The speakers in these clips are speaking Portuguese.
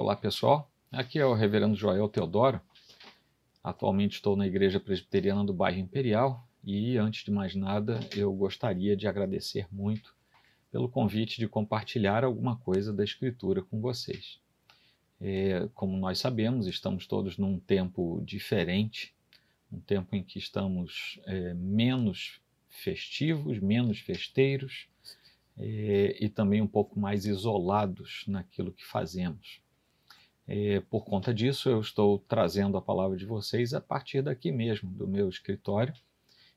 Olá pessoal, aqui é o Reverendo Joel Teodoro. Atualmente estou na Igreja Presbiteriana do Bairro Imperial e, antes de mais nada, eu gostaria de agradecer muito pelo convite de compartilhar alguma coisa da Escritura com vocês. É, como nós sabemos, estamos todos num tempo diferente, um tempo em que estamos é, menos festivos, menos festeiros é, e também um pouco mais isolados naquilo que fazemos. É, por conta disso, eu estou trazendo a palavra de vocês a partir daqui mesmo, do meu escritório.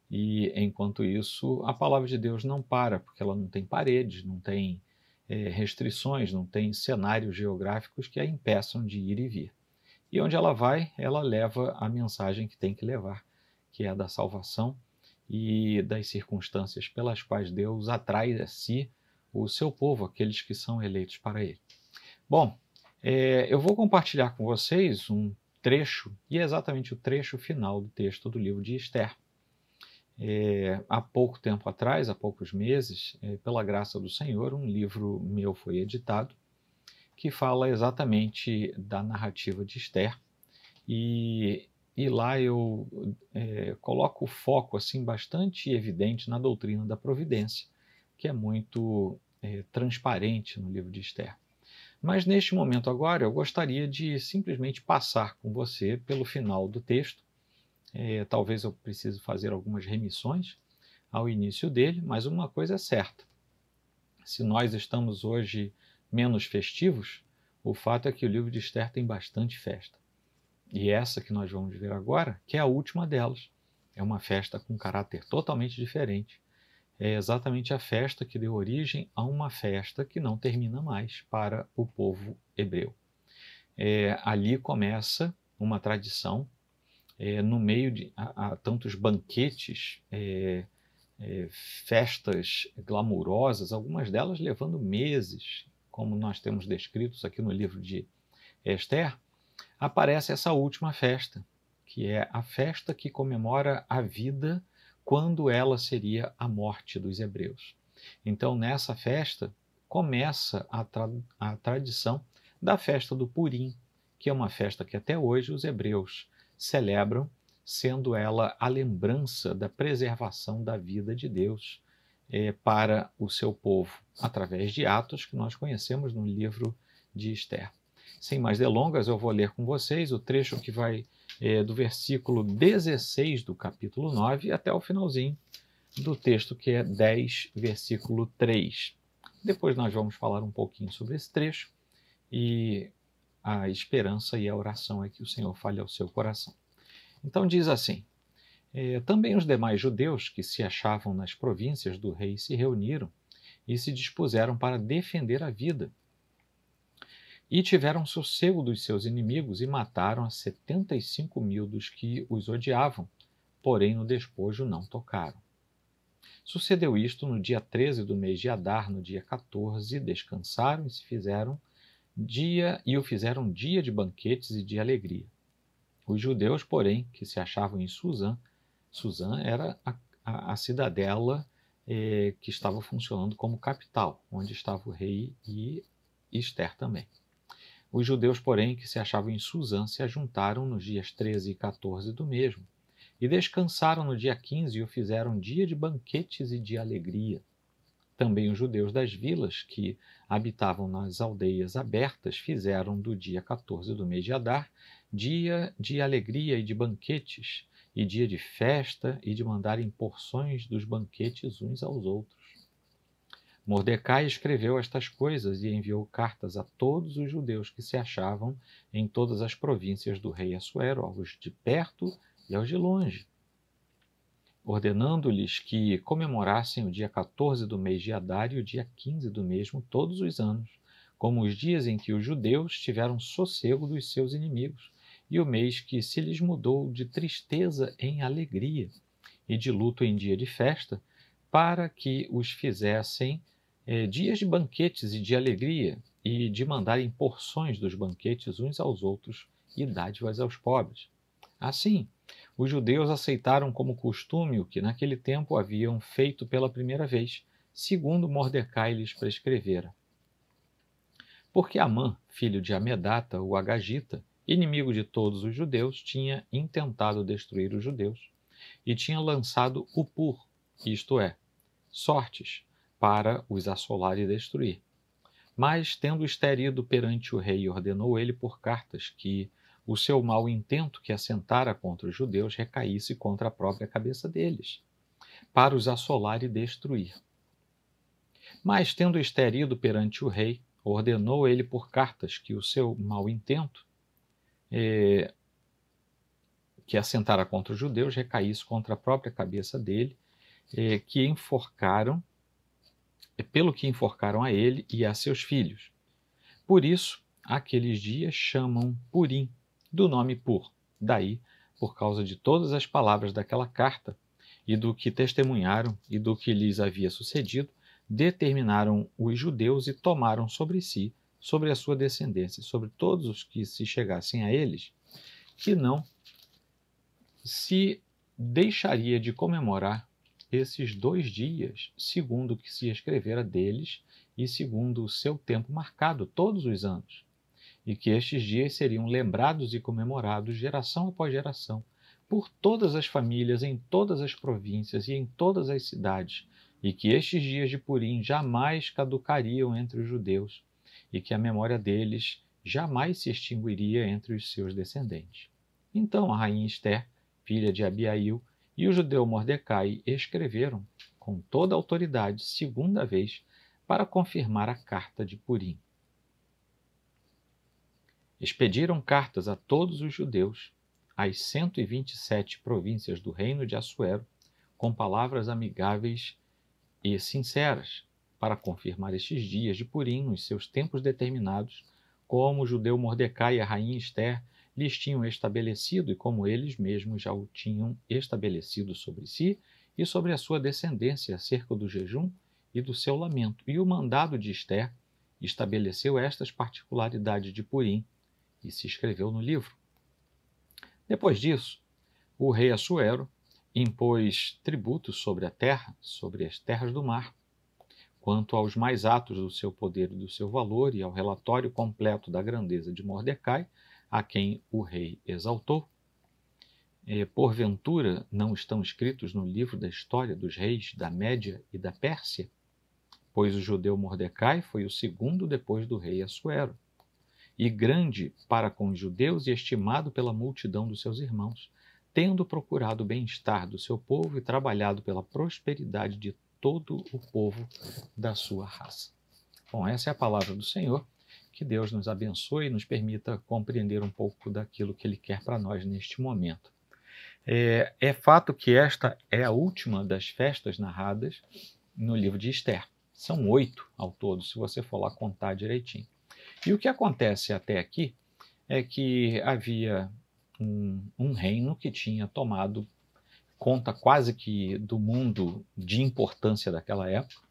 E enquanto isso, a palavra de Deus não para, porque ela não tem paredes, não tem é, restrições, não tem cenários geográficos que a impeçam de ir e vir. E onde ela vai, ela leva a mensagem que tem que levar, que é a da salvação e das circunstâncias pelas quais Deus atrai a si o seu povo, aqueles que são eleitos para ele. Bom, é, eu vou compartilhar com vocês um trecho, e é exatamente o trecho final do texto do livro de Esther. É, há pouco tempo atrás, há poucos meses, é, pela graça do Senhor, um livro meu foi editado que fala exatamente da narrativa de Esther. E, e lá eu é, coloco o foco assim bastante evidente na doutrina da providência, que é muito é, transparente no livro de Esther. Mas neste momento agora eu gostaria de simplesmente passar com você pelo final do texto. É, talvez eu precise fazer algumas remissões ao início dele, mas uma coisa é certa: se nós estamos hoje menos festivos, o fato é que o livro de Esther tem bastante festa. E essa que nós vamos ver agora, que é a última delas, é uma festa com caráter totalmente diferente é exatamente a festa que deu origem a uma festa que não termina mais para o povo hebreu. É, ali começa uma tradição, é, no meio de a, a tantos banquetes, é, é festas glamourosas, algumas delas levando meses, como nós temos descritos aqui no livro de Esther, aparece essa última festa, que é a festa que comemora a vida quando ela seria a morte dos hebreus. Então, nessa festa, começa a, tra a tradição da festa do Purim, que é uma festa que até hoje os hebreus celebram, sendo ela a lembrança da preservação da vida de Deus eh, para o seu povo, através de atos que nós conhecemos no livro de Esther. Sem mais delongas, eu vou ler com vocês o trecho que vai é, do versículo 16 do capítulo 9 até o finalzinho do texto, que é 10, versículo 3. Depois nós vamos falar um pouquinho sobre esse trecho e a esperança e a oração é que o Senhor fale ao seu coração. Então diz assim: é, Também os demais judeus que se achavam nas províncias do rei se reuniram e se dispuseram para defender a vida e tiveram sossego dos seus inimigos e mataram a setenta e cinco mil dos que os odiavam, porém no despojo não tocaram. Sucedeu isto no dia 13 do mês de Adar, no dia 14, descansaram e se fizeram dia e o fizeram dia de banquetes e de alegria. Os judeus, porém, que se achavam em Suzã, Suzã era a, a, a cidadela eh, que estava funcionando como capital, onde estava o rei e Esther também. Os judeus, porém, que se achavam em Suzã, se ajuntaram nos dias 13 e 14 do mesmo, e descansaram no dia 15 e o fizeram dia de banquetes e de alegria. Também os judeus das vilas, que habitavam nas aldeias abertas, fizeram do dia 14 do mês de Adar dia de alegria e de banquetes, e dia de festa e de mandarem porções dos banquetes uns aos outros. Mordecai escreveu estas coisas e enviou cartas a todos os judeus que se achavam em todas as províncias do rei Assuero, aos de perto e aos de longe, ordenando-lhes que comemorassem o dia 14 do mês de Adar e o dia 15 do mesmo todos os anos, como os dias em que os judeus tiveram sossego dos seus inimigos, e o mês que se lhes mudou de tristeza em alegria e de luto em dia de festa, para que os fizessem é, dias de banquetes e de alegria, e de mandarem porções dos banquetes uns aos outros e dádivas aos pobres. Assim, os judeus aceitaram como costume o que naquele tempo haviam feito pela primeira vez, segundo Mordecai lhes prescrevera. porque Amã, filho de Amedata, o Agagita, inimigo de todos os judeus, tinha intentado destruir os judeus e tinha lançado o pur, isto é, sortes, para os assolar e destruir. Mas, tendo esterido perante o rei, ordenou ele por cartas que o seu mau intento que assentara contra os judeus recaísse contra a própria cabeça deles, para os assolar e destruir. Mas, tendo esterido perante o rei, ordenou ele por cartas que o seu mau intento eh, que assentara contra os judeus recaísse contra a própria cabeça dele, eh, que enforcaram, eh, pelo que enforcaram a ele e a seus filhos. Por isso, aqueles dias chamam Purim, do nome Pur. Daí, por causa de todas as palavras daquela carta e do que testemunharam e do que lhes havia sucedido, determinaram os judeus e tomaram sobre si, sobre a sua descendência, sobre todos os que se chegassem a eles, que não se deixaria de comemorar esses dois dias, segundo o que se escrevera deles e segundo o seu tempo marcado todos os anos, e que estes dias seriam lembrados e comemorados geração após geração, por todas as famílias, em todas as províncias e em todas as cidades, e que estes dias de Purim jamais caducariam entre os judeus, e que a memória deles jamais se extinguiria entre os seus descendentes. Então a rainha Esther, filha de Abiail, e o judeu Mordecai escreveram com toda a autoridade, segunda vez, para confirmar a carta de Purim. Expediram cartas a todos os judeus, às 127 províncias do reino de Assuero, com palavras amigáveis e sinceras, para confirmar estes dias de Purim nos seus tempos determinados, como o judeu Mordecai e a rainha Esther lhes tinham estabelecido e como eles mesmos já o tinham estabelecido sobre si e sobre a sua descendência acerca do jejum e do seu lamento. E o mandado de Esther estabeleceu estas particularidades de Purim e se escreveu no livro. Depois disso, o rei Assuero impôs tributos sobre a terra, sobre as terras do mar, quanto aos mais atos do seu poder e do seu valor, e ao relatório completo da grandeza de Mordecai, a quem o rei exaltou. E, porventura, não estão escritos no livro da história dos reis da Média e da Pérsia? Pois o judeu Mordecai foi o segundo depois do rei Assuero e grande para com os judeus e estimado pela multidão dos seus irmãos, tendo procurado o bem-estar do seu povo e trabalhado pela prosperidade de todo o povo da sua raça. Bom, essa é a palavra do Senhor. Que Deus nos abençoe e nos permita compreender um pouco daquilo que Ele quer para nós neste momento. É, é, fato que esta é a última das festas narradas no livro de Esther. São oito ao todo, se você for lá contar direitinho. E o que acontece até aqui é que havia um, um reino que tinha tomado conta quase que do mundo de importância daquela época.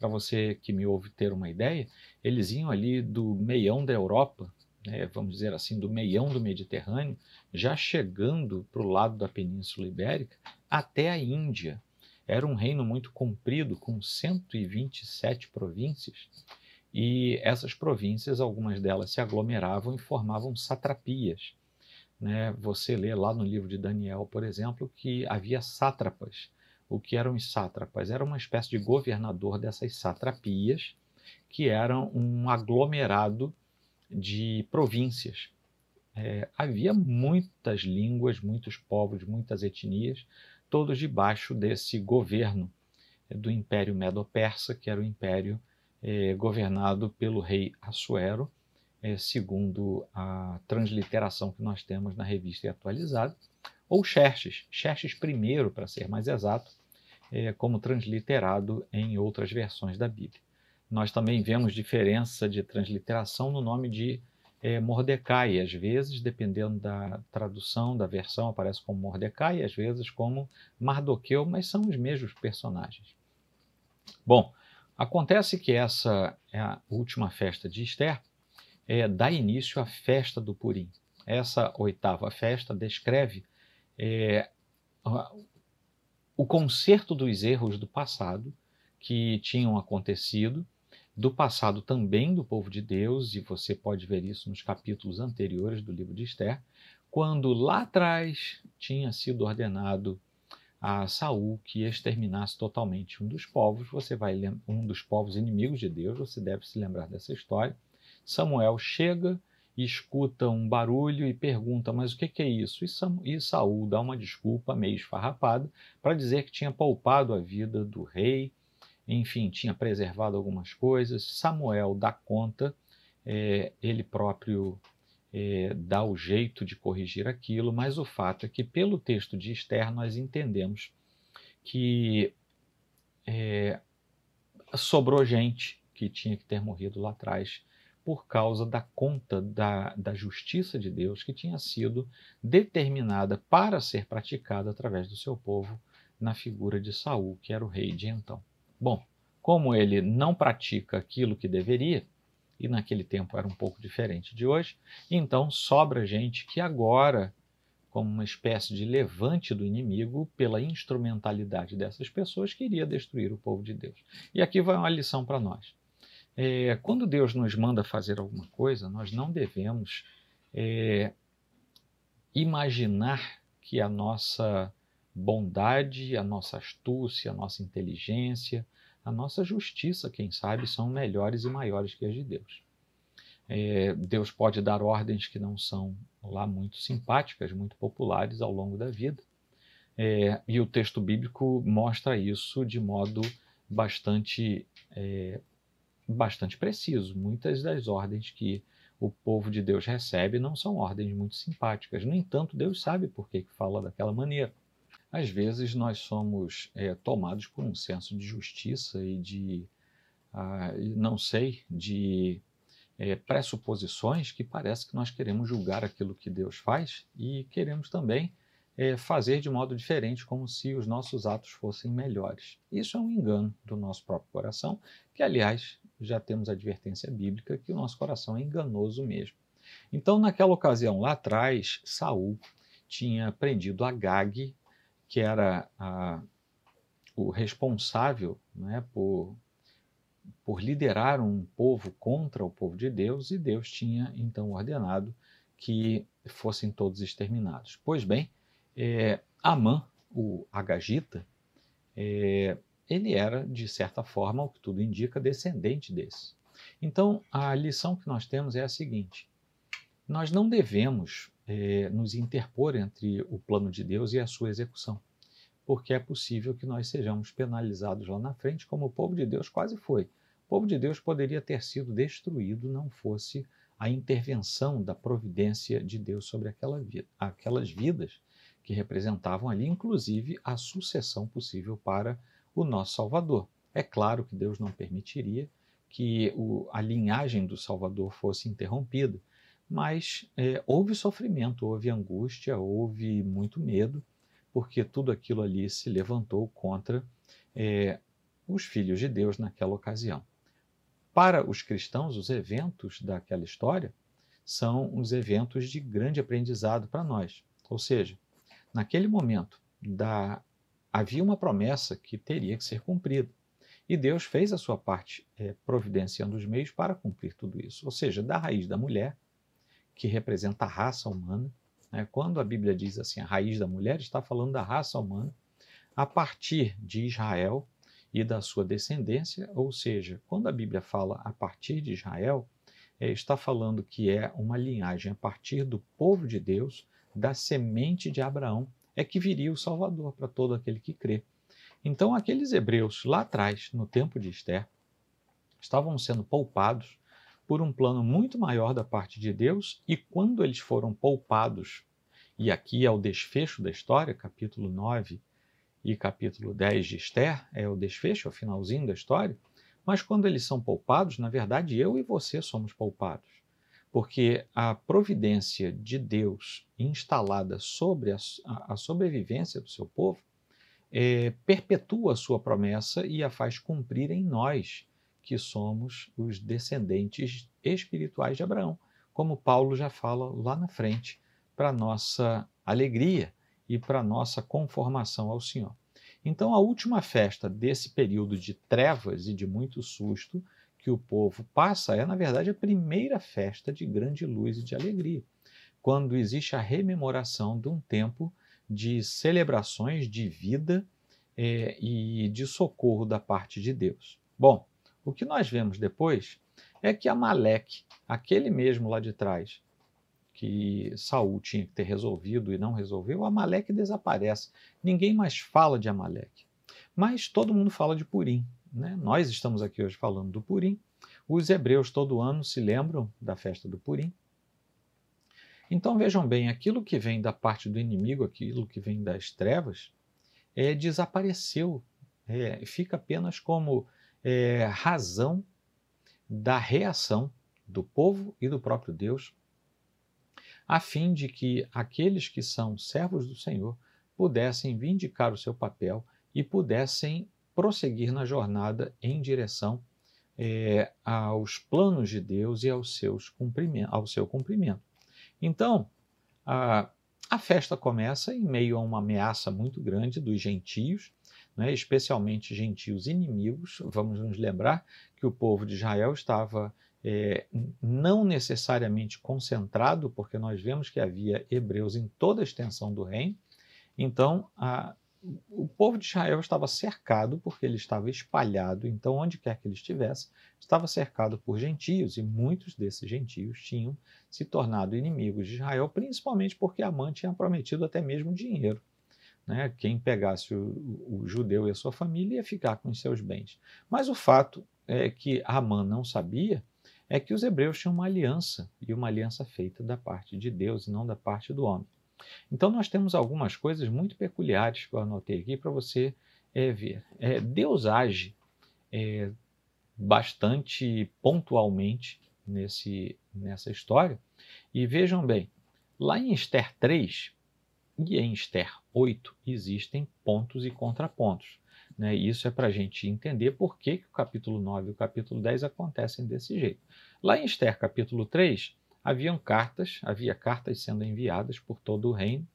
Para você que me ouve ter uma ideia, eles iam ali do meião da Europa, né, vamos dizer assim, do meião do Mediterrâneo, já chegando para o lado da Península Ibérica, até a Índia. Era um reino muito comprido, com 127 províncias, e essas províncias, algumas delas se aglomeravam e formavam satrapias. Né? Você lê lá no livro de Daniel, por exemplo, que havia sátrapas. O que eram os sátrapas? Era uma espécie de governador dessas satrapias, que eram um aglomerado de províncias. É, havia muitas línguas, muitos povos, muitas etnias, todos debaixo desse governo do Império Medo-Persa, que era o império é, governado pelo rei Assuero, é, segundo a transliteração que nós temos na revista atualizada, ou Xerxes, Xerxes I, para ser mais exato, é, como transliterado em outras versões da Bíblia. Nós também vemos diferença de transliteração no nome de é, Mordecai, às vezes, dependendo da tradução, da versão, aparece como Mordecai, às vezes como Mardoqueu, mas são os mesmos personagens. Bom, Acontece que essa é a última festa de Esther, é, dá início à festa do Purim. Essa oitava festa descreve é, o conserto dos erros do passado que tinham acontecido, do passado também do povo de Deus, e você pode ver isso nos capítulos anteriores do livro de Esther, quando lá atrás tinha sido ordenado a Saul que exterminasse totalmente um dos povos, você vai um dos povos inimigos de Deus, você deve se lembrar dessa história. Samuel chega e escuta um barulho e pergunta: "Mas o que é isso?" E Saul dá uma desculpa meio esfarrapada para dizer que tinha poupado a vida do rei, enfim, tinha preservado algumas coisas. Samuel dá conta, é, ele próprio é, dá o jeito de corrigir aquilo, mas o fato é que, pelo texto de Esther, nós entendemos que é, sobrou gente que tinha que ter morrido lá atrás por causa da conta da, da justiça de Deus que tinha sido determinada para ser praticada através do seu povo na figura de Saul, que era o rei de então. Bom, como ele não pratica aquilo que deveria, e naquele tempo era um pouco diferente de hoje, então sobra gente que agora, como uma espécie de levante do inimigo, pela instrumentalidade dessas pessoas, queria destruir o povo de Deus. E aqui vai uma lição para nós. É, quando Deus nos manda fazer alguma coisa, nós não devemos é, imaginar que a nossa bondade, a nossa astúcia, a nossa inteligência, a nossa justiça, quem sabe, são melhores e maiores que as de Deus. É, Deus pode dar ordens que não são lá muito simpáticas, muito populares ao longo da vida. É, e o texto bíblico mostra isso de modo bastante, é, bastante preciso. Muitas das ordens que o povo de Deus recebe não são ordens muito simpáticas. No entanto, Deus sabe por que fala daquela maneira. Às vezes nós somos é, tomados por um senso de justiça e de, ah, não sei, de é, pressuposições que parece que nós queremos julgar aquilo que Deus faz e queremos também é, fazer de modo diferente, como se os nossos atos fossem melhores. Isso é um engano do nosso próprio coração, que, aliás, já temos a advertência bíblica que o nosso coração é enganoso mesmo. Então, naquela ocasião lá atrás, Saul tinha prendido Agag, que era a, o responsável né, por, por liderar um povo contra o povo de Deus, e Deus tinha então ordenado que fossem todos exterminados. Pois bem, é, Amã, o Agagita, é, ele era, de certa forma, o que tudo indica, descendente desse. Então, a lição que nós temos é a seguinte: nós não devemos é, nos interpor entre o plano de Deus e a sua execução, porque é possível que nós sejamos penalizados lá na frente, como o povo de Deus quase foi. O povo de Deus poderia ter sido destruído não fosse a intervenção da providência de Deus sobre aquela vida, aquelas vidas que representavam ali, inclusive a sucessão possível para o nosso Salvador. É claro que Deus não permitiria que o, a linhagem do Salvador fosse interrompida, mas é, houve sofrimento, houve angústia, houve muito medo, porque tudo aquilo ali se levantou contra é, os filhos de Deus naquela ocasião. Para os cristãos, os eventos daquela história são os eventos de grande aprendizado para nós. Ou seja, naquele momento da, havia uma promessa que teria que ser cumprida. E Deus fez a sua parte, é, providenciando os meios para cumprir tudo isso. Ou seja, da raiz da mulher que representa a raça humana. Né? Quando a Bíblia diz assim, a raiz da mulher, está falando da raça humana, a partir de Israel e da sua descendência, ou seja, quando a Bíblia fala a partir de Israel, é, está falando que é uma linhagem a partir do povo de Deus, da semente de Abraão, é que viria o Salvador para todo aquele que crê. Então, aqueles hebreus lá atrás, no tempo de Esther, estavam sendo poupados por um plano muito maior da parte de Deus, e quando eles foram poupados, e aqui é o desfecho da história, capítulo 9 e capítulo 10 de Esther, é o desfecho, é o finalzinho da história, mas quando eles são poupados, na verdade eu e você somos poupados, porque a providência de Deus instalada sobre a, a sobrevivência do seu povo é, perpetua a sua promessa e a faz cumprir em nós que somos os descendentes espirituais de Abraão, como Paulo já fala lá na frente, para nossa alegria e para nossa conformação ao Senhor. Então, a última festa desse período de trevas e de muito susto, que o povo passa é, na verdade, a primeira festa de grande luz e de alegria, quando existe a rememoração de um tempo de celebrações de vida é, e de socorro da parte de Deus. Bom, o que nós vemos depois é que Amaleque, aquele mesmo lá de trás, que Saul tinha que ter resolvido e não resolveu, Amaleque desaparece. Ninguém mais fala de Amaleque. Mas todo mundo fala de Purim. Né? Nós estamos aqui hoje falando do Purim. Os hebreus todo ano se lembram da festa do Purim. Então vejam bem, aquilo que vem da parte do inimigo, aquilo que vem das trevas, é, desapareceu. É, fica apenas como é, razão da reação do povo e do próprio Deus, a fim de que aqueles que são servos do Senhor pudessem vindicar o seu papel e pudessem prosseguir na jornada em direção é, aos planos de Deus e aos seus ao seu cumprimento. Então, a, a festa começa em meio a uma ameaça muito grande dos gentios, né, especialmente gentios inimigos. Vamos nos lembrar que o povo de Israel estava é, não necessariamente concentrado, porque nós vemos que havia hebreus em toda a extensão do reino. Então, a, o povo de Israel estava cercado porque ele estava espalhado, então onde quer que ele estivesse, estava cercado por gentios e muitos desses gentios tinham se tornado inimigos de Israel, principalmente porque Amã tinha prometido até mesmo dinheiro. Né? Quem pegasse o, o, judeu e a sua família ia ficar com os seus bens. Mas o fato é que Amã não sabia é que os hebreus tinham uma aliança e uma aliança feita da parte de Deus e não da parte do homem. Então, nós temos algumas coisas muito peculiares que eu anotei aqui para você é, ver. É, Deus age é, bastante pontualmente nesse, nessa história. E vejam bem, lá em Esther 3 e em Esther 8 existem pontos e contrapontos. Né? Isso é para a gente entender por que, que o capítulo 9 e o capítulo 10 acontecem desse jeito. Lá em Esther capítulo 3, haviam cartas, havia cartas sendo enviadas por todo o reino,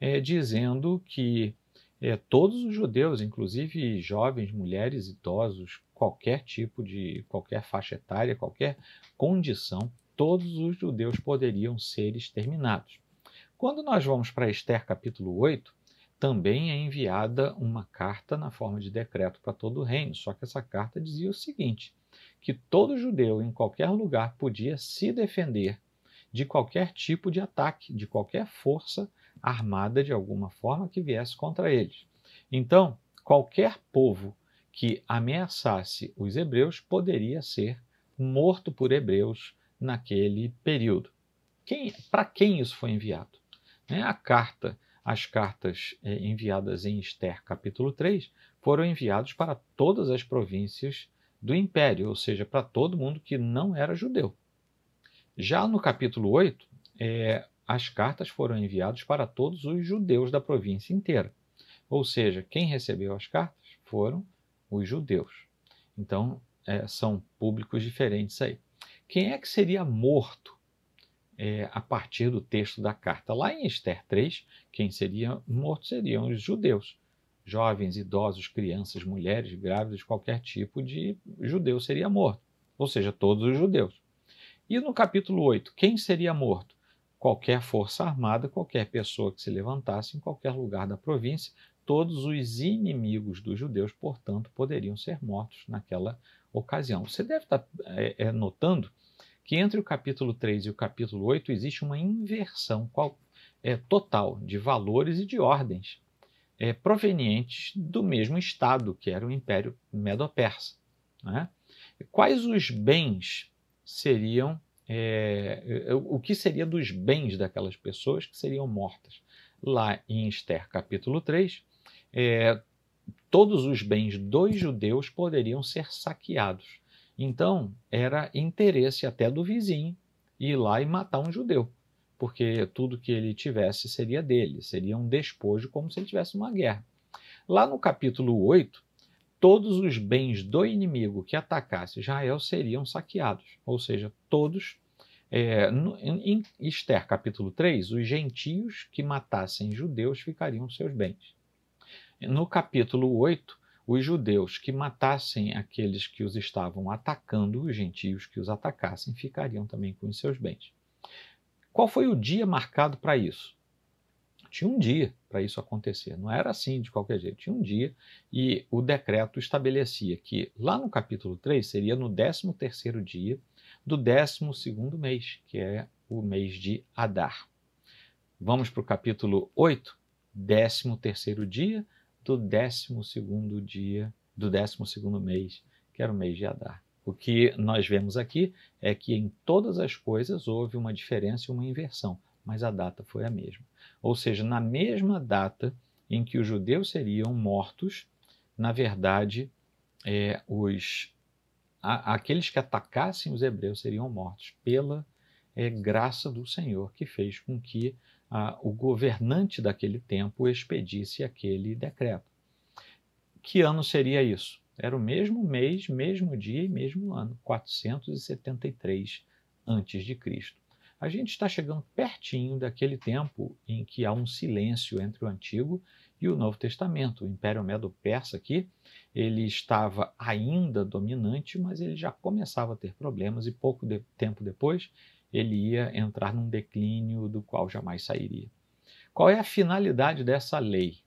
é, dizendo que é, todos os judeus, inclusive jovens, mulheres, idosos, qualquer tipo de, qualquer faixa etária, qualquer condição, todos os judeus poderiam ser exterminados. Quando nós vamos para Esther capítulo 8, também é enviada uma carta na forma de decreto para todo o reino, só que essa carta dizia o seguinte: que todo judeu em qualquer lugar podia se defender de qualquer tipo de ataque, de qualquer força armada de alguma forma que viesse contra eles. Então, qualquer povo que ameaçasse os hebreus poderia ser morto por hebreus naquele período. Quem, Para quem isso foi enviado? Né? A carta, as cartas é, enviadas em Esther, capítulo 3, foram enviadas para todas as províncias do império, ou seja, para todo mundo que não era judeu. Já no capítulo 8, é, as cartas foram enviadas para todos os judeus da província inteira. Ou seja, quem recebeu as cartas foram os judeus. Então, é, são públicos diferentes aí. Quem é que seria morto é, a partir do texto da carta? Lá em Esther 3, quem seria morto seriam os judeus. Jovens, idosos, crianças, mulheres, grávidas, qualquer tipo de judeu seria morto. Ou seja, todos os judeus. E no capítulo 8, quem seria morto? Qualquer força armada, qualquer pessoa que se levantasse em qualquer lugar da província, todos os inimigos dos judeus, portanto, poderiam ser mortos naquela ocasião. Você deve estar é, é, notando que entre o capítulo 3 e o capítulo 8 existe uma inversão qual, é, total de valores e de ordens é, provenientes do mesmo Estado, que era o Império Medo-Persa. Né? Quais os bens seriam é, o que seria dos bens daquelas pessoas que seriam mortas. Lá em Esther capítulo 3, é, todos os bens dos judeus poderiam ser saqueados. Então, era interesse até do vizinho ir lá e matar um judeu, porque tudo que ele tivesse seria dele, seria um despojo, como se ele tivesse uma guerra. Lá no capítulo 8, todos os bens do inimigo que atacasse Israel seriam saqueados, ou seja, todos. É, em Esther capítulo 3, os gentios que matassem judeus ficariam seus bens. No capítulo 8, os judeus que matassem aqueles que os estavam atacando, os gentios que os atacassem, ficariam também com os seus bens. Qual foi o dia marcado para isso? Tinha um dia para isso acontecer, não era assim de qualquer jeito, tinha um dia e o decreto estabelecia que lá no capítulo 3 seria no 13 terceiro dia do 12 segundo mês, que é o mês de Adar. Vamos para o capítulo 8, 13 terceiro dia do 12 segundo dia do 12 segundo mês, que era o mês de Adar. O que nós vemos aqui é que em todas as coisas houve uma diferença e uma inversão, mas a data foi a mesma. Ou seja, na mesma data em que os judeus seriam mortos, na verdade, é, os, a, aqueles que atacassem os hebreus seriam mortos pela é, graça do Senhor, que fez com que a, o governante daquele tempo expedisse aquele decreto. Que ano seria isso? Era o mesmo mês, mesmo dia e mesmo ano, 473 antes de Cristo. A gente está chegando pertinho daquele tempo em que há um silêncio entre o Antigo e o Novo Testamento. O Império Medo-Persa aqui, ele estava ainda dominante, mas ele já começava a ter problemas e pouco de tempo depois ele ia entrar num declínio do qual jamais sairia. Qual é a finalidade dessa lei?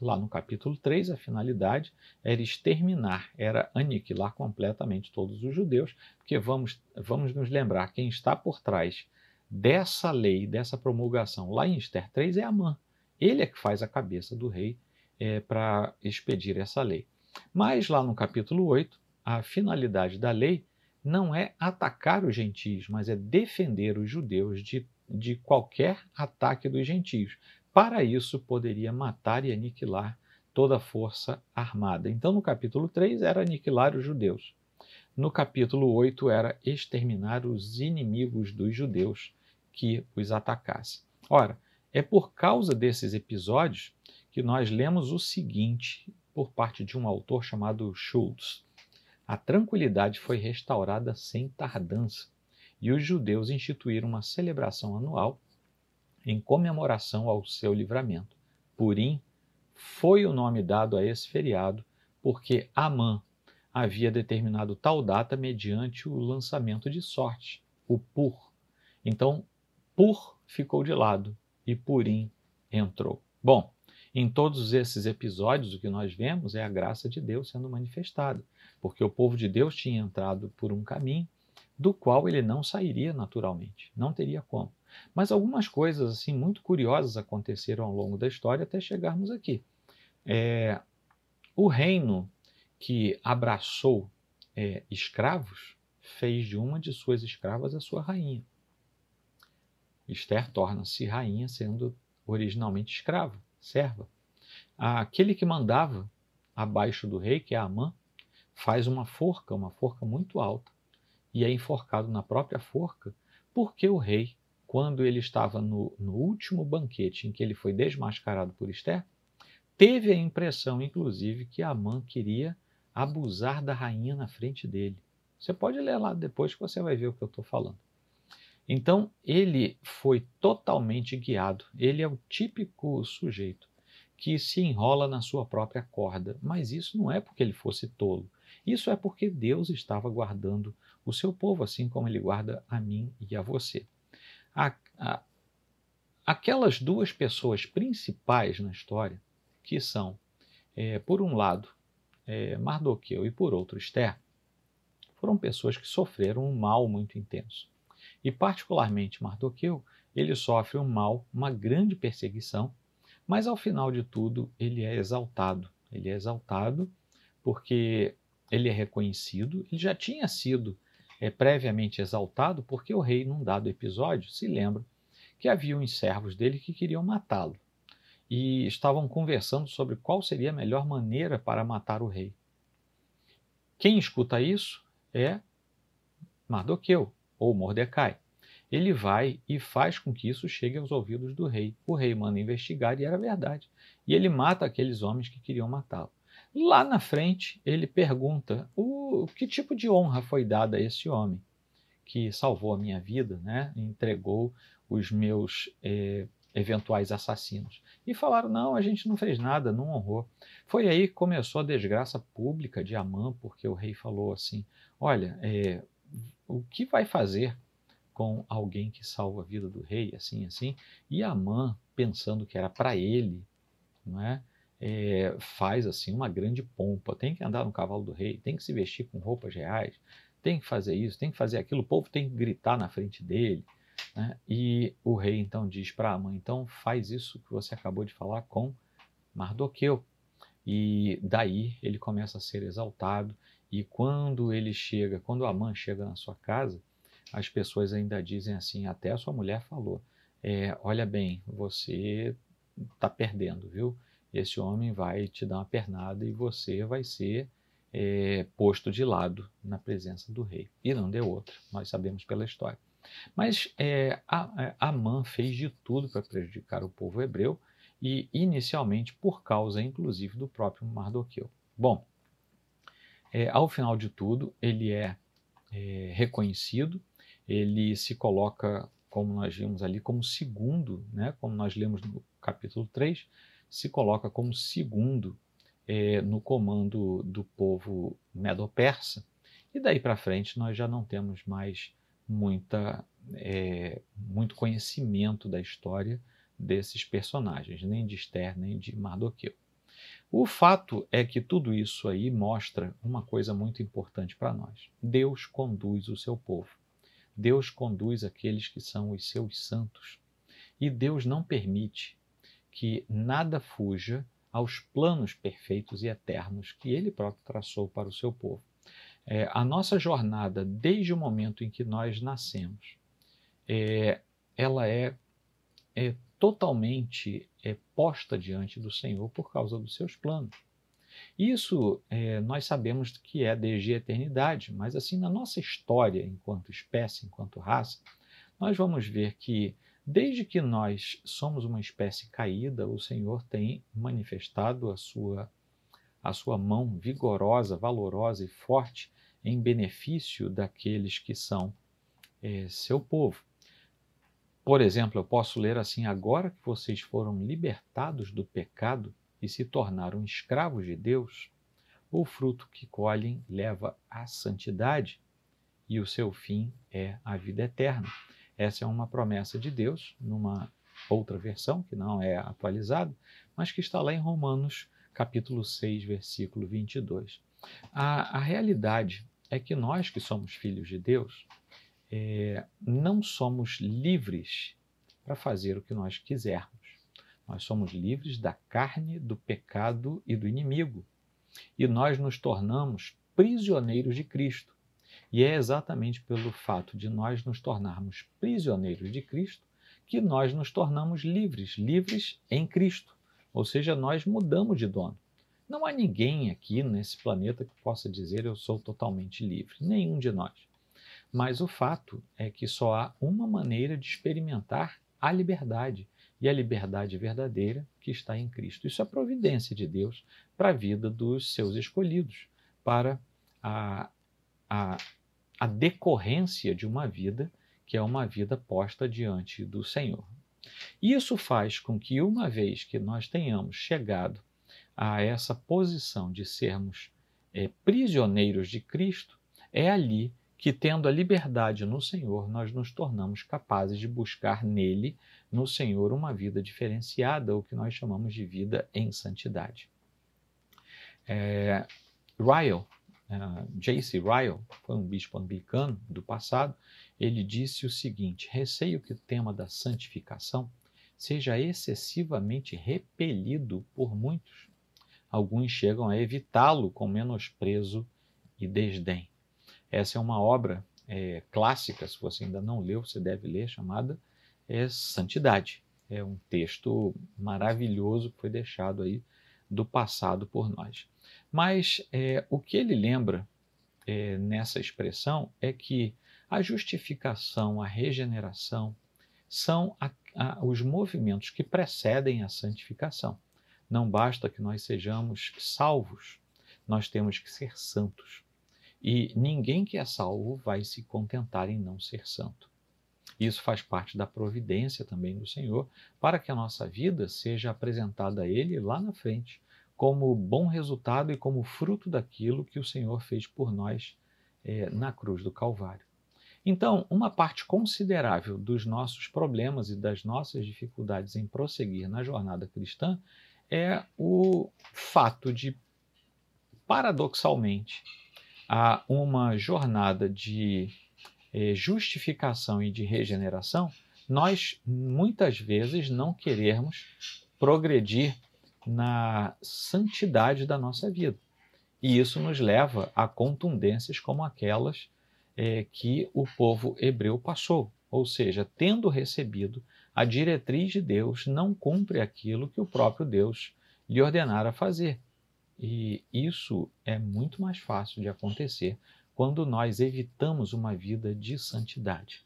Lá no capítulo 3, a finalidade era exterminar, era aniquilar completamente todos os judeus, porque vamos, vamos nos lembrar, quem está por trás dessa lei, dessa promulgação, lá em Esther 3, é Amã. Ele é que faz a cabeça do rei é, para expedir essa lei. Mas lá no capítulo 8, a finalidade da lei não é atacar os gentios, mas é defender os judeus de, de qualquer ataque dos gentios. Para isso, poderia matar e aniquilar toda a força armada. Então, no capítulo 3 era aniquilar os judeus. No capítulo 8 era exterminar os inimigos dos judeus que os atacassem. Ora, é por causa desses episódios que nós lemos o seguinte por parte de um autor chamado Schultz. A tranquilidade foi restaurada sem tardança, e os judeus instituíram uma celebração anual em comemoração ao seu livramento. Purim foi o nome dado a esse feriado porque Amã havia determinado tal data mediante o lançamento de sorte, o Pur. Então, Pur ficou de lado e Purim entrou. Bom, em todos esses episódios, o que nós vemos é a graça de Deus sendo manifestada porque o povo de Deus tinha entrado por um caminho do qual ele não sairia naturalmente, não teria como. Mas algumas coisas assim muito curiosas aconteceram ao longo da história até chegarmos aqui. É, o reino que abraçou é, escravos fez de uma de suas escravas a sua rainha. Esther torna-se rainha sendo originalmente escrava, serva. Aquele que mandava abaixo do rei, que é Amã, faz uma forca, uma forca muito alta, e é enforcado na própria forca, porque o rei, quando ele estava no, no último banquete em que ele foi desmascarado por Esther, teve a impressão, inclusive, que Amã queria abusar da rainha na frente dele. Você pode ler lá depois que você vai ver o que eu estou falando. Então, ele foi totalmente guiado. Ele é o típico sujeito que se enrola na sua própria corda. Mas isso não é porque ele fosse tolo. Isso é porque Deus estava guardando o seu povo, assim como ele guarda a mim e a você. A, a, aquelas duas pessoas principais na história, que são, é, por um lado, é, Mardoqueu e por outro, Esther, foram pessoas que sofreram um mal muito intenso. E, particularmente, Mardoqueu, ele sofre um mal, uma grande perseguição, mas ao final de tudo ele é exaltado. Ele é exaltado porque ele é reconhecido, ele já tinha sido é, previamente exaltado, porque o rei, num dado episódio, se lembra que havia uns servos dele que queriam matá-lo e estavam conversando sobre qual seria a melhor maneira para matar o rei. Quem escuta isso é Mardoqueu ou Mordecai. Ele vai e faz com que isso chegue aos ouvidos do rei. O rei manda investigar e era verdade. E ele mata aqueles homens que queriam matá-lo. Lá na frente, ele pergunta o que tipo de honra foi dada a esse homem que salvou a minha vida, né? entregou os meus é, eventuais assassinos. E falaram: não, a gente não fez nada, não honrou. Foi aí que começou a desgraça pública de Amã, porque o rei falou assim: olha, é, o que vai fazer com alguém que salva a vida do rei, assim, assim? E Amã, pensando que era para ele, não é? É, faz assim uma grande pompa, tem que andar no cavalo do rei, tem que se vestir com roupas reais, tem que fazer isso, tem que fazer aquilo, o povo tem que gritar na frente dele. Né? E o rei então diz para Amã, então faz isso que você acabou de falar com Mardoqueu. E daí ele começa a ser exaltado, e quando ele chega, quando Amã chega na sua casa, as pessoas ainda dizem assim, até a sua mulher falou, é, olha bem, você está perdendo, viu? Esse homem vai te dar uma pernada e você vai ser é, posto de lado na presença do rei. E não deu outra, nós sabemos pela história. Mas é, é Amã fez de tudo para prejudicar o povo hebreu e inicialmente por causa, inclusive, do próprio Mardoqueu. Bom, é, ao final de tudo, ele é, é, reconhecido, ele se coloca, como nós vimos ali, como segundo, né, como nós lemos no capítulo 3, se coloca como segundo é, no comando do povo medo-persa, e daí para frente nós já não temos mais muita, é, muito conhecimento da história desses personagens, nem de Esther, nem de Mardoqueu. O fato é que tudo isso aí mostra uma coisa muito importante para nós. Deus conduz o seu povo. Deus conduz aqueles que são os seus santos. E Deus não permite que nada fuja aos planos perfeitos e eternos que ele próprio traçou para o seu povo. É, a nossa jornada, desde o momento em que nós nascemos, é, ela é, é totalmente é, posta diante do Senhor por causa dos seus planos. Isso é, nós sabemos que é desde a eternidade, mas assim, na nossa história, enquanto espécie, enquanto raça, nós vamos ver que desde que nós somos uma espécie caída, o Senhor tem manifestado a sua a sua mão vigorosa, valorosa e forte em benefício daqueles que são é, seu povo. Por exemplo, eu posso ler assim: agora que vocês foram libertados do pecado e se tornaram escravos de Deus, o fruto que colhem leva à santidade e o seu fim é a vida eterna. Essa é uma promessa de Deus numa outra versão que não é atualizada, mas que está lá em Romanos capítulo 6, versículo 22. A, a realidade é que nós que somos filhos de Deus é, não somos livres para fazer o que nós quisermos. Nós somos livres da carne, do pecado e do inimigo. E nós nos tornamos prisioneiros de Cristo. E é exatamente pelo fato de nós nos tornarmos prisioneiros de Cristo que nós nos tornamos livres, livres em Cristo. Ou seja, nós mudamos de dono. Não há ninguém aqui nesse planeta que possa dizer eu sou totalmente livre, nenhum de nós. Mas o fato é que só há uma maneira de experimentar a liberdade, e a liberdade verdadeira que está em Cristo. Isso é providência de Deus para a vida dos seus escolhidos, para a, a, a decorrência de uma vida que é uma vida posta diante do Senhor. Isso faz com que, uma vez que nós tenhamos chegado a essa posição de sermos é, prisioneiros de Cristo, é ali que, tendo a liberdade no Senhor, nós nos tornamos capazes de buscar nele, no Senhor, uma vida diferenciada, o que nós chamamos de vida em santidade. É, Ryle, uh, J.C. Ryle, foi um bispo anglicano do passado, ele disse o seguinte: receio que o tema da santificação seja excessivamente repelido por muitos. Alguns chegam a evitá-lo com menosprezo e desdém. Essa é uma obra é, clássica, se você ainda não leu, você deve ler, chamada é, Santidade. É um texto maravilhoso que foi deixado aí do passado por nós. Mas é, o que ele lembra é, nessa expressão é que a justificação, a regeneração, são a, a, os movimentos que precedem a santificação. Não basta que nós sejamos salvos, nós temos que ser santos. E ninguém que é salvo vai se contentar em não ser santo. Isso faz parte da providência também do Senhor, para que a nossa vida seja apresentada a Ele lá na frente, como bom resultado e como fruto daquilo que o Senhor fez por nós é, na cruz do Calvário. Então, uma parte considerável dos nossos problemas e das nossas dificuldades em prosseguir na jornada cristã é o fato de, paradoxalmente, a uma jornada de eh, justificação e de regeneração, nós muitas vezes não queremos progredir na santidade da nossa vida. E isso nos leva a contundências como aquelas eh, que o povo hebreu passou, ou seja, tendo recebido a diretriz de Deus não cumpre aquilo que o próprio Deus lhe ordenara fazer. E isso é muito mais fácil de acontecer quando nós evitamos uma vida de santidade.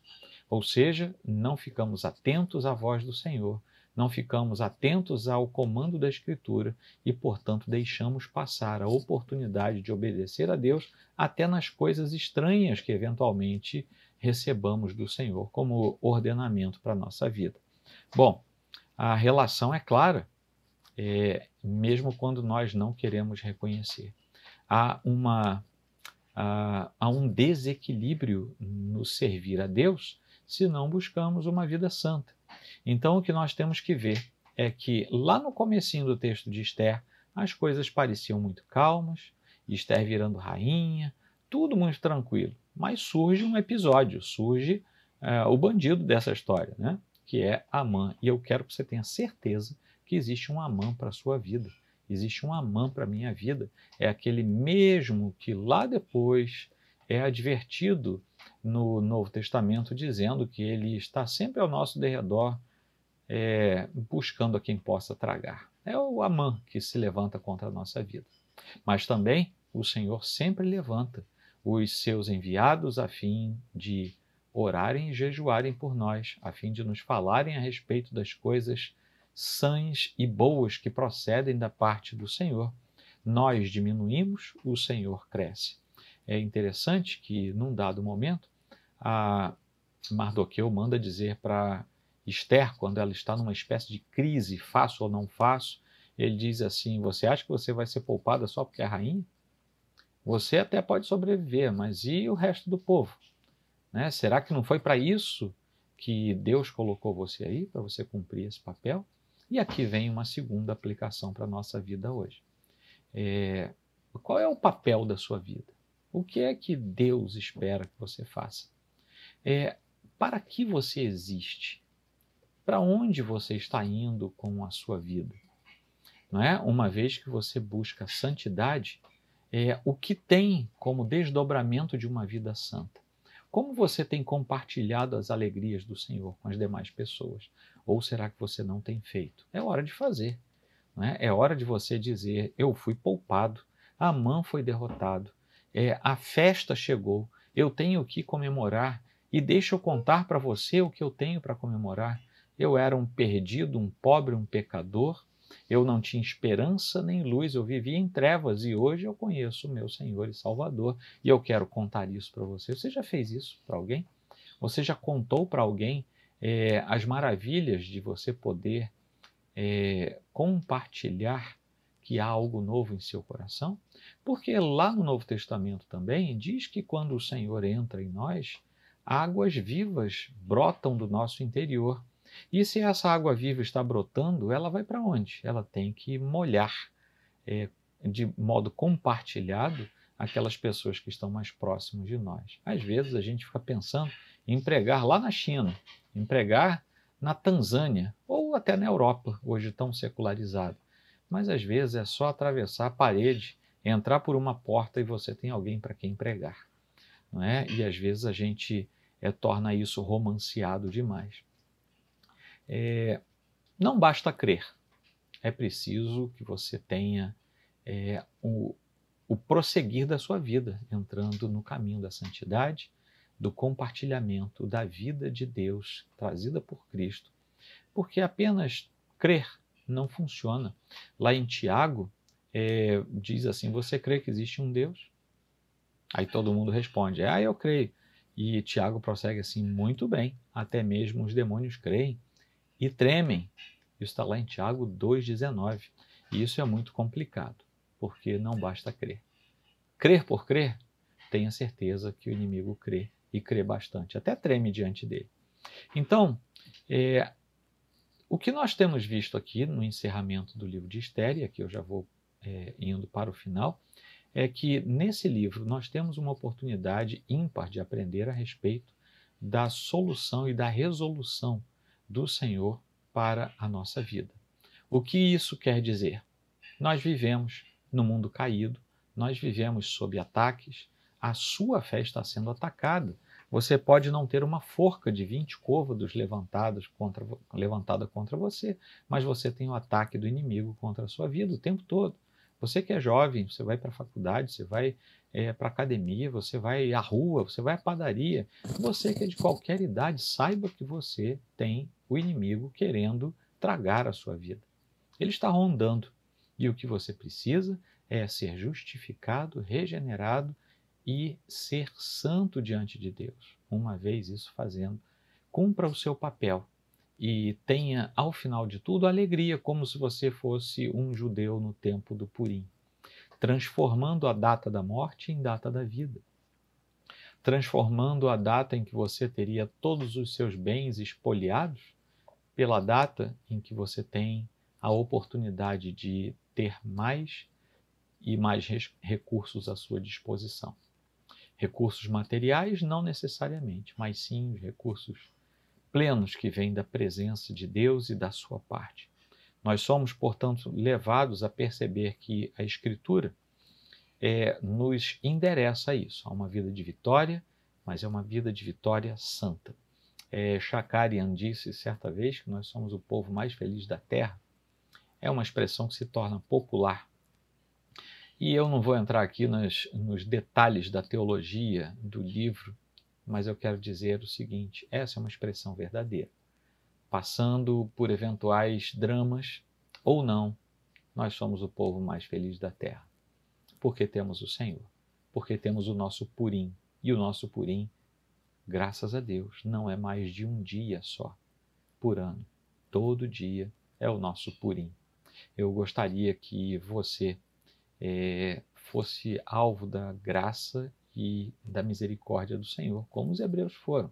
Ou seja, não ficamos atentos à voz do Senhor, não ficamos atentos ao comando da Escritura e, portanto, deixamos passar a oportunidade de obedecer a Deus até nas coisas estranhas que eventualmente recebamos do Senhor como ordenamento para a nossa vida. Bom, a relação é clara, é, mesmo quando nós não queremos reconhecer. Há, uma, há, há um desequilíbrio no servir a Deus se não buscamos uma vida santa. Então, o que nós temos que ver é que lá no comecinho do texto de Esther, as coisas pareciam muito calmas, Esther virando rainha, tudo muito tranquilo. Mas surge um episódio, surge uh, o bandido dessa história, né? que é Amã. E eu quero que você tenha certeza que existe um Amã para a sua vida. Existe um Amã para a minha vida. É aquele mesmo que lá depois é advertido no Novo Testamento, dizendo que ele está sempre ao nosso derredor, é, buscando a quem possa tragar. É o Amã que se levanta contra a nossa vida. Mas também o Senhor sempre levanta os seus enviados a fim de orarem e jejuarem por nós, a fim de nos falarem a respeito das coisas sãs e boas que procedem da parte do Senhor. Nós diminuímos, o Senhor cresce. É interessante que, num dado momento, a Mardoqueu manda dizer para Esther, quando ela está numa espécie de crise, faço ou não faço, ele diz assim: Você acha que você vai ser poupada só porque é rainha? Você até pode sobreviver, mas e o resto do povo? Né? Será que não foi para isso que Deus colocou você aí, para você cumprir esse papel? E aqui vem uma segunda aplicação para a nossa vida hoje. É, qual é o papel da sua vida? O que é que Deus espera que você faça? É, para que você existe? Para onde você está indo com a sua vida? Não é? Uma vez que você busca santidade, é, o que tem como desdobramento de uma vida santa? Como você tem compartilhado as alegrias do Senhor com as demais pessoas? Ou será que você não tem feito? É hora de fazer. Né? É hora de você dizer: Eu fui poupado, a mãe foi derrotado, é, a festa chegou, eu tenho que comemorar e deixa eu contar para você o que eu tenho para comemorar. Eu era um perdido, um pobre, um pecador, eu não tinha esperança nem luz, eu vivia em trevas e hoje eu conheço o meu Senhor e Salvador e eu quero contar isso para você. Você já fez isso para alguém? Você já contou para alguém é, as maravilhas de você poder é, compartilhar que há algo novo em seu coração? Porque lá no Novo Testamento também diz que quando o Senhor entra em nós, águas vivas brotam do nosso interior e se essa água viva está brotando, ela vai para onde? Ela tem que molhar é, de modo compartilhado aquelas pessoas que estão mais próximas de nós. Às vezes a gente fica pensando em pregar lá na China, em pregar na Tanzânia ou até na Europa, hoje tão secularizado. Mas às vezes é só atravessar a parede, entrar por uma porta e você tem alguém para quem pregar. Não é? E às vezes a gente é, torna isso romanceado demais. É, não basta crer, é preciso que você tenha é, o, o prosseguir da sua vida, entrando no caminho da santidade, do compartilhamento da vida de Deus trazida por Cristo, porque apenas crer não funciona. Lá em Tiago, é, diz assim: Você crê que existe um Deus? Aí todo mundo responde: Ah, eu creio. E Tiago prossegue assim: muito bem, até mesmo os demônios creem e tremem. Isso está lá em Tiago 2,19. E isso é muito complicado, porque não basta crer. Crer por crer, tenha certeza que o inimigo crê e crê bastante, até treme diante dele. Então, é, o que nós temos visto aqui no encerramento do livro de Esther, e aqui eu já vou é, indo para o final, é que nesse livro nós temos uma oportunidade ímpar de aprender a respeito da solução e da resolução do Senhor para a nossa vida. O que isso quer dizer? Nós vivemos no mundo caído, nós vivemos sob ataques, a sua fé está sendo atacada. Você pode não ter uma forca de 20 côvados levantados contra, levantada contra você, mas você tem o ataque do inimigo contra a sua vida o tempo todo. Você que é jovem, você vai para a faculdade, você vai é, para academia, você vai à rua, você vai à padaria. Você que é de qualquer idade, saiba que você tem o inimigo querendo tragar a sua vida. Ele está rondando. E o que você precisa é ser justificado, regenerado e ser santo diante de Deus. Uma vez isso fazendo, cumpra o seu papel e tenha, ao final de tudo, alegria, como se você fosse um judeu no tempo do Purim, transformando a data da morte em data da vida, transformando a data em que você teria todos os seus bens espoliados pela data em que você tem a oportunidade de ter mais e mais recursos à sua disposição. Recursos materiais, não necessariamente, mas sim recursos plenos que vêm da presença de Deus e da sua parte. Nós somos, portanto, levados a perceber que a Escritura é, nos endereça a isso, a uma vida de vitória, mas é uma vida de vitória santa. É, Shakarian disse certa vez que nós somos o povo mais feliz da terra. É uma expressão que se torna popular e eu não vou entrar aqui nos detalhes da teologia do livro, mas eu quero dizer o seguinte: essa é uma expressão verdadeira. Passando por eventuais dramas ou não, nós somos o povo mais feliz da terra. Porque temos o Senhor, porque temos o nosso Purim. E o nosso Purim, graças a Deus, não é mais de um dia só por ano. Todo dia é o nosso Purim. Eu gostaria que você é, fosse alvo da graça e da misericórdia do Senhor, como os hebreus foram.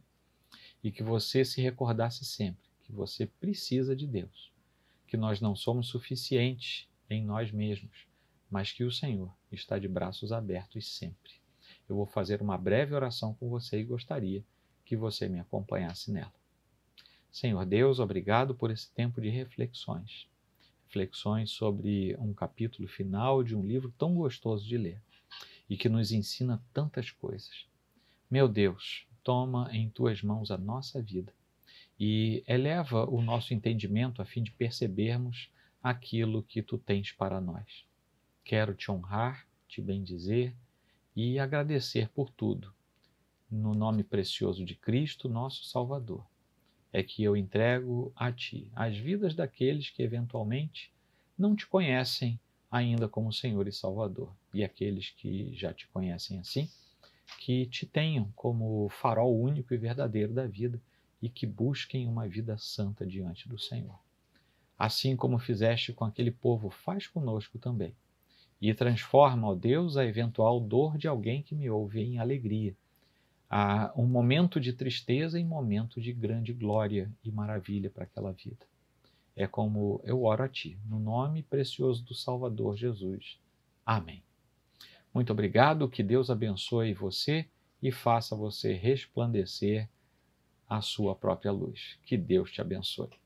E que você se recordasse sempre você precisa de Deus, que nós não somos suficientes em nós mesmos, mas que o Senhor está de braços abertos sempre. Eu vou fazer uma breve oração com você e gostaria que você me acompanhasse nela. Senhor Deus, obrigado por esse tempo de reflexões reflexões sobre um capítulo final de um livro tão gostoso de ler e que nos ensina tantas coisas. Meu Deus, toma em tuas mãos a nossa vida e eleva o nosso entendimento a fim de percebermos aquilo que tu tens para nós. Quero te honrar, te bendizer e agradecer por tudo. No nome precioso de Cristo, nosso Salvador é que eu entrego a ti as vidas daqueles que eventualmente não te conhecem ainda como Senhor e Salvador, e aqueles que já te conhecem assim, que te tenham como farol único e verdadeiro da vida e que busquem uma vida santa diante do Senhor. Assim como fizeste com aquele povo, faz conosco também. E transforma, ó Deus, a eventual dor de alguém que me ouve em alegria a um momento de tristeza em momento de grande glória e maravilha para aquela vida. É como eu oro a Ti, no nome precioso do Salvador Jesus. Amém. Muito obrigado, que Deus abençoe você e faça você resplandecer a sua própria luz. Que Deus te abençoe.